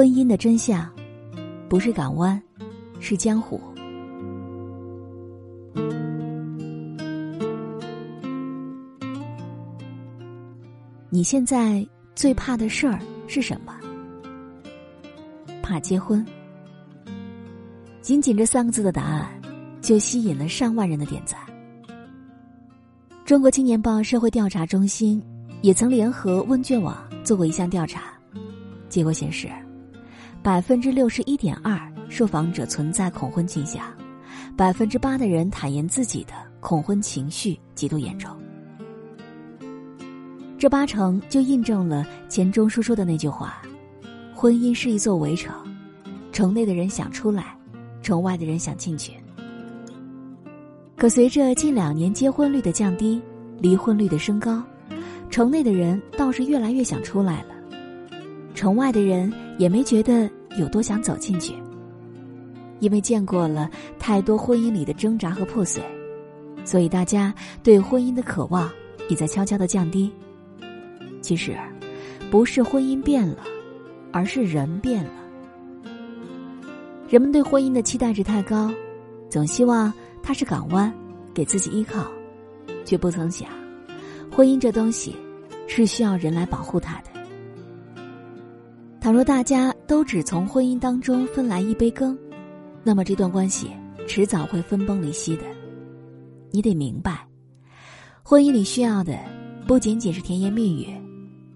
婚姻的真相，不是港湾，是江湖。你现在最怕的事儿是什么？怕结婚。仅仅这三个字的答案，就吸引了上万人的点赞。中国青年报社会调查中心也曾联合问卷网做过一项调查，结果显示，百分之六十一点二受访者存在恐婚倾向，百分之八的人坦言自己的恐婚情绪极度严重。这八成就印证了钱钟书说的那句话：“婚姻是一座围城，城内的人想出来，城外的人想进去。”可随着近两年结婚率的降低，离婚率的升高，城内的人倒是越来越想出来了，城外的人也没觉得有多想走进去，因为见过了太多婚姻里的挣扎和破碎，所以大家对婚姻的渴望也在悄悄的降低。其实，不是婚姻变了，而是人变了。人们对婚姻的期待值太高，总希望它是港湾，给自己依靠，却不曾想，婚姻这东西是需要人来保护它的。倘若大家都只从婚姻当中分来一杯羹，那么这段关系迟早会分崩离析的。你得明白，婚姻里需要的不仅仅是甜言蜜语。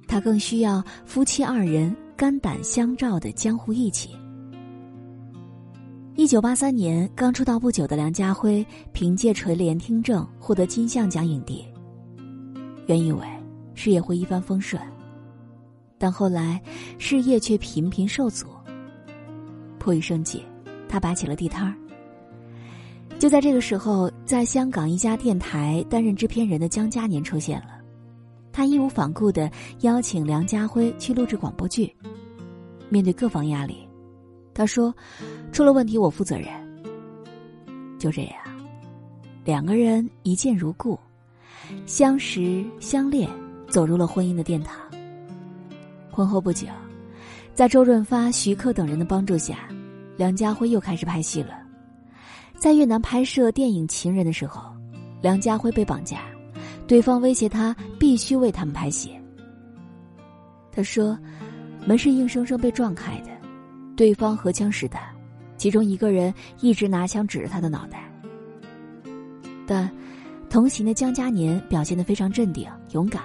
他更需要夫妻二人肝胆相照的江湖义气。一九八三年刚出道不久的梁家辉，凭借《垂帘听政》获得金像奖影帝。原以为事业会一帆风顺，但后来事业却频频受阻。迫于生计，他摆起了地摊儿。就在这个时候，在香港一家电台担任制片人的江嘉年出现了。他义无反顾的邀请梁家辉去录制广播剧。面对各方压力，他说：“出了问题我负责任。”就这样，两个人一见如故，相识相恋，走入了婚姻的殿堂。婚后不久，在周润发、徐克等人的帮助下，梁家辉又开始拍戏了。在越南拍摄电影《情人》的时候，梁家辉被绑架。对方威胁他必须为他们拍戏。他说：“门是硬生生被撞开的，对方荷枪实弹，其中一个人一直拿枪指着他的脑袋。”但同行的江嘉年表现得非常镇定勇敢，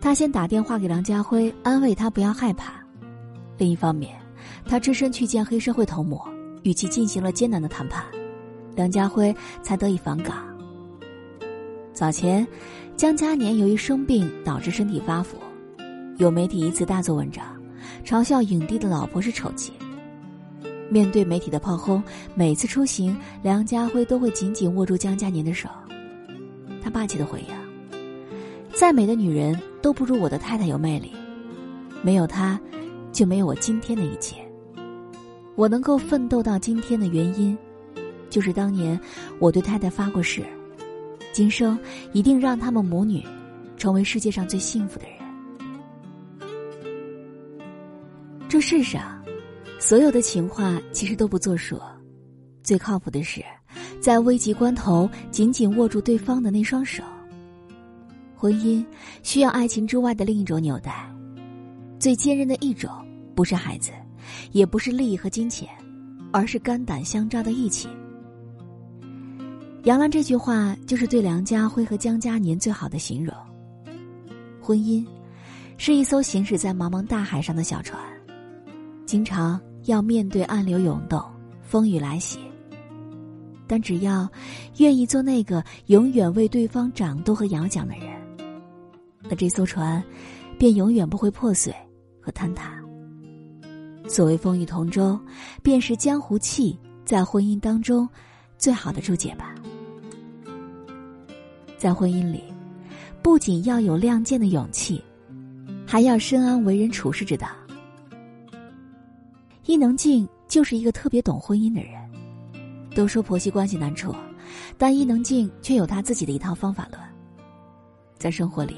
他先打电话给梁家辉安慰他不要害怕。另一方面，他只身去见黑社会头目，与其进行了艰难的谈判，梁家辉才得以返港。早前，江嘉年由于生病导致身体发福，有媒体一次大做文章，嘲笑影帝的老婆是丑妻。面对媒体的炮轰，每次出行，梁家辉都会紧紧握住江嘉年的手。他霸气的回应：“再美的女人都不如我的太太有魅力，没有她，就没有我今天的一切。我能够奋斗到今天的原因，就是当年我对太太发过誓。”今生一定让他们母女成为世界上最幸福的人。这世上所有的情话其实都不作数，最靠谱的是在危急关头紧紧握住对方的那双手。婚姻需要爱情之外的另一种纽带，最坚韧的一种不是孩子，也不是利益和金钱，而是肝胆相照的义气。杨澜这句话就是对梁家辉和江嘉年最好的形容。婚姻是一艘行驶在茫茫大海上的小船，经常要面对暗流涌动、风雨来袭。但只要愿意做那个永远为对方掌舵和摇桨的人，那这艘船便永远不会破碎和坍塌。所谓风雨同舟，便是江湖气在婚姻当中最好的注解吧。在婚姻里，不仅要有亮剑的勇气，还要深谙为人处事之道。伊能静就是一个特别懂婚姻的人。都说婆媳关系难处，但伊能静却有她自己的一套方法论。在生活里，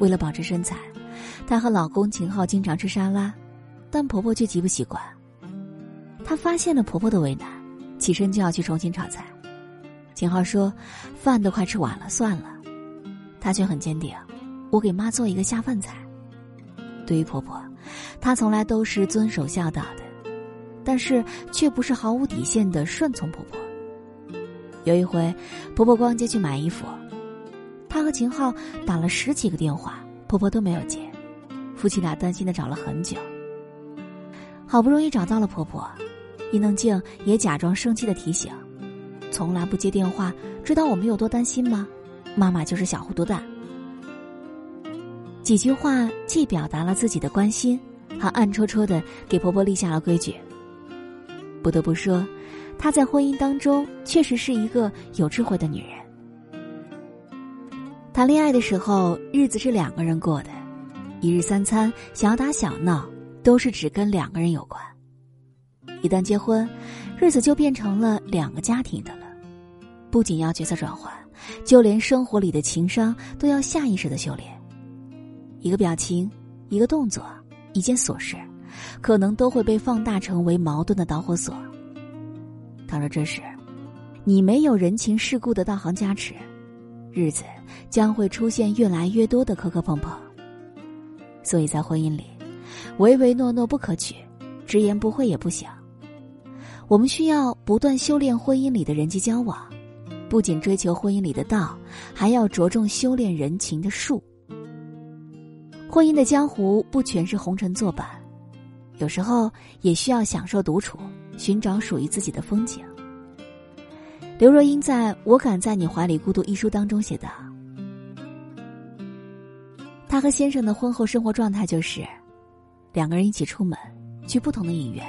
为了保持身材，她和老公秦昊经常吃沙拉，但婆婆却极不习惯。她发现了婆婆的为难，起身就要去重新炒菜。秦昊说：“饭都快吃完了，算了。”她却很坚定：“我给妈做一个下饭菜。”对于婆婆，她从来都是遵守孝道的，但是却不是毫无底线的顺从婆婆。有一回，婆婆逛街去买衣服，和秦昊打了十几个电话，婆婆都没有接，夫妻俩担心的找了很久。好不容易找到了婆婆，伊能静也假装生气的提醒：“从来不接电话，知道我们有多担心吗？妈妈就是小糊涂蛋。”几句话既表达了自己的关心，还暗戳戳的给婆婆立下了规矩。不得不说，她在婚姻当中确实是一个有智慧的女人。谈恋爱的时候，日子是两个人过的，一日三餐、小打小闹都是只跟两个人有关。一旦结婚，日子就变成了两个家庭的了。不仅要角色转换，就连生活里的情商都要下意识的修炼。一个表情，一个动作，一件琐事，可能都会被放大成为矛盾的导火索。倘若这时，你没有人情世故的道行加持，日子将会出现越来越多的磕磕碰碰。所以在婚姻里，唯唯诺诺不可取，直言不讳也不行。我们需要不断修炼婚姻里的人际交往，不仅追求婚姻里的道，还要着重修炼人情的术。婚姻的江湖不全是红尘作伴，有时候也需要享受独处，寻找属于自己的风景。刘若英在我敢在你怀里孤独一书当中写道：“她和先生的婚后生活状态就是，两个人一起出门，去不同的影院，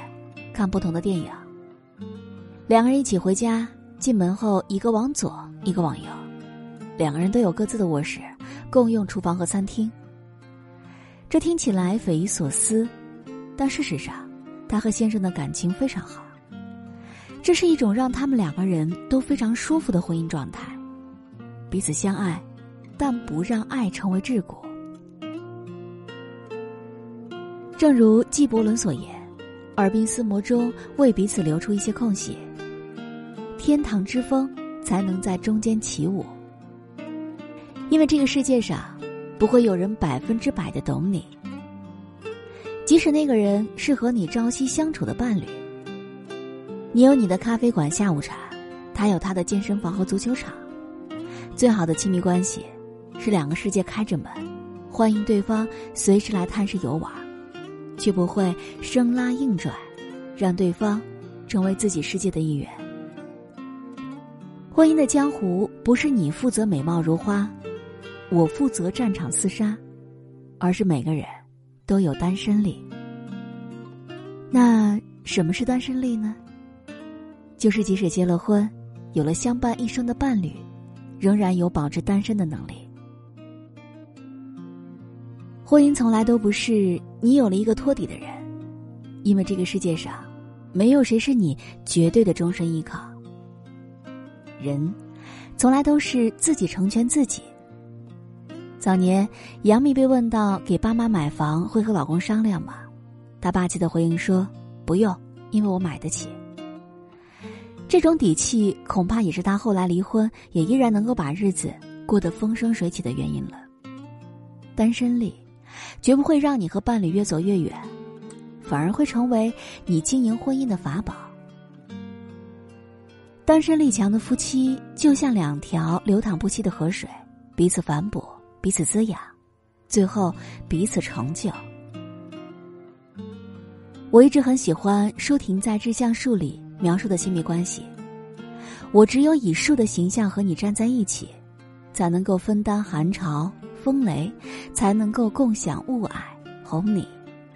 看不同的电影；两个人一起回家，进门后一个往左，一个往右，两个人都有各自的卧室，共用厨房和餐厅。”这听起来匪夷所思，但事实上，他和先生的感情非常好。这是一种让他们两个人都非常舒服的婚姻状态，彼此相爱，但不让爱成为桎梏。正如纪伯伦所言：“耳鬓厮磨中为彼此留出一些空隙，天堂之风才能在中间起舞。”因为这个世界上。不会有人百分之百的懂你，即使那个人是和你朝夕相处的伴侣。你有你的咖啡馆下午茶，他有他的健身房和足球场。最好的亲密关系，是两个世界开着门，欢迎对方随时来探视游玩，却不会生拉硬拽，让对方成为自己世界的一员。婚姻的江湖，不是你负责美貌如花。我负责战场厮杀，而是每个人都有单身力。那什么是单身力呢？就是即使结了婚，有了相伴一生的伴侣，仍然有保持单身的能力。婚姻从来都不是你有了一个托底的人，因为这个世界上没有谁是你绝对的终身依靠。人从来都是自己成全自己。早年，杨幂被问到给爸妈买房会和老公商量吗？她霸气的回应说：“不用，因为我买得起。”这种底气，恐怕也是他后来离婚也依然能够把日子过得风生水起的原因了。单身力，绝不会让你和伴侣越走越远，反而会成为你经营婚姻的法宝。单身力强的夫妻，就像两条流淌不息的河水，彼此反哺。彼此滋养，最后彼此成就。我一直很喜欢舒婷在《致橡树》里描述的亲密关系。我只有以树的形象和你站在一起，才能够分担寒潮风雷，才能够共享雾霭红泥，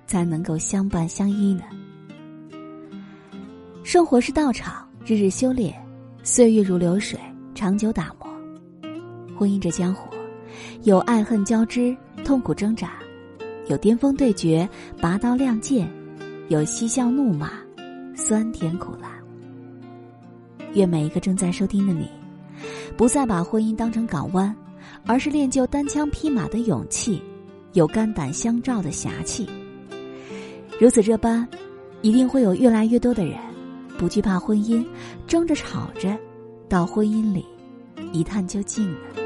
才能够相伴相依呢。生活是道场，日日修炼，岁月如流水，长久打磨。婚姻这江湖。有爱恨交织、痛苦挣扎，有巅峰对决、拔刀亮剑，有嬉笑怒骂、酸甜苦辣。愿每一个正在收听的你，不再把婚姻当成港湾，而是练就单枪匹马的勇气，有肝胆相照的侠气。如此这般，一定会有越来越多的人不惧怕婚姻，争着吵着到婚姻里一探究竟的。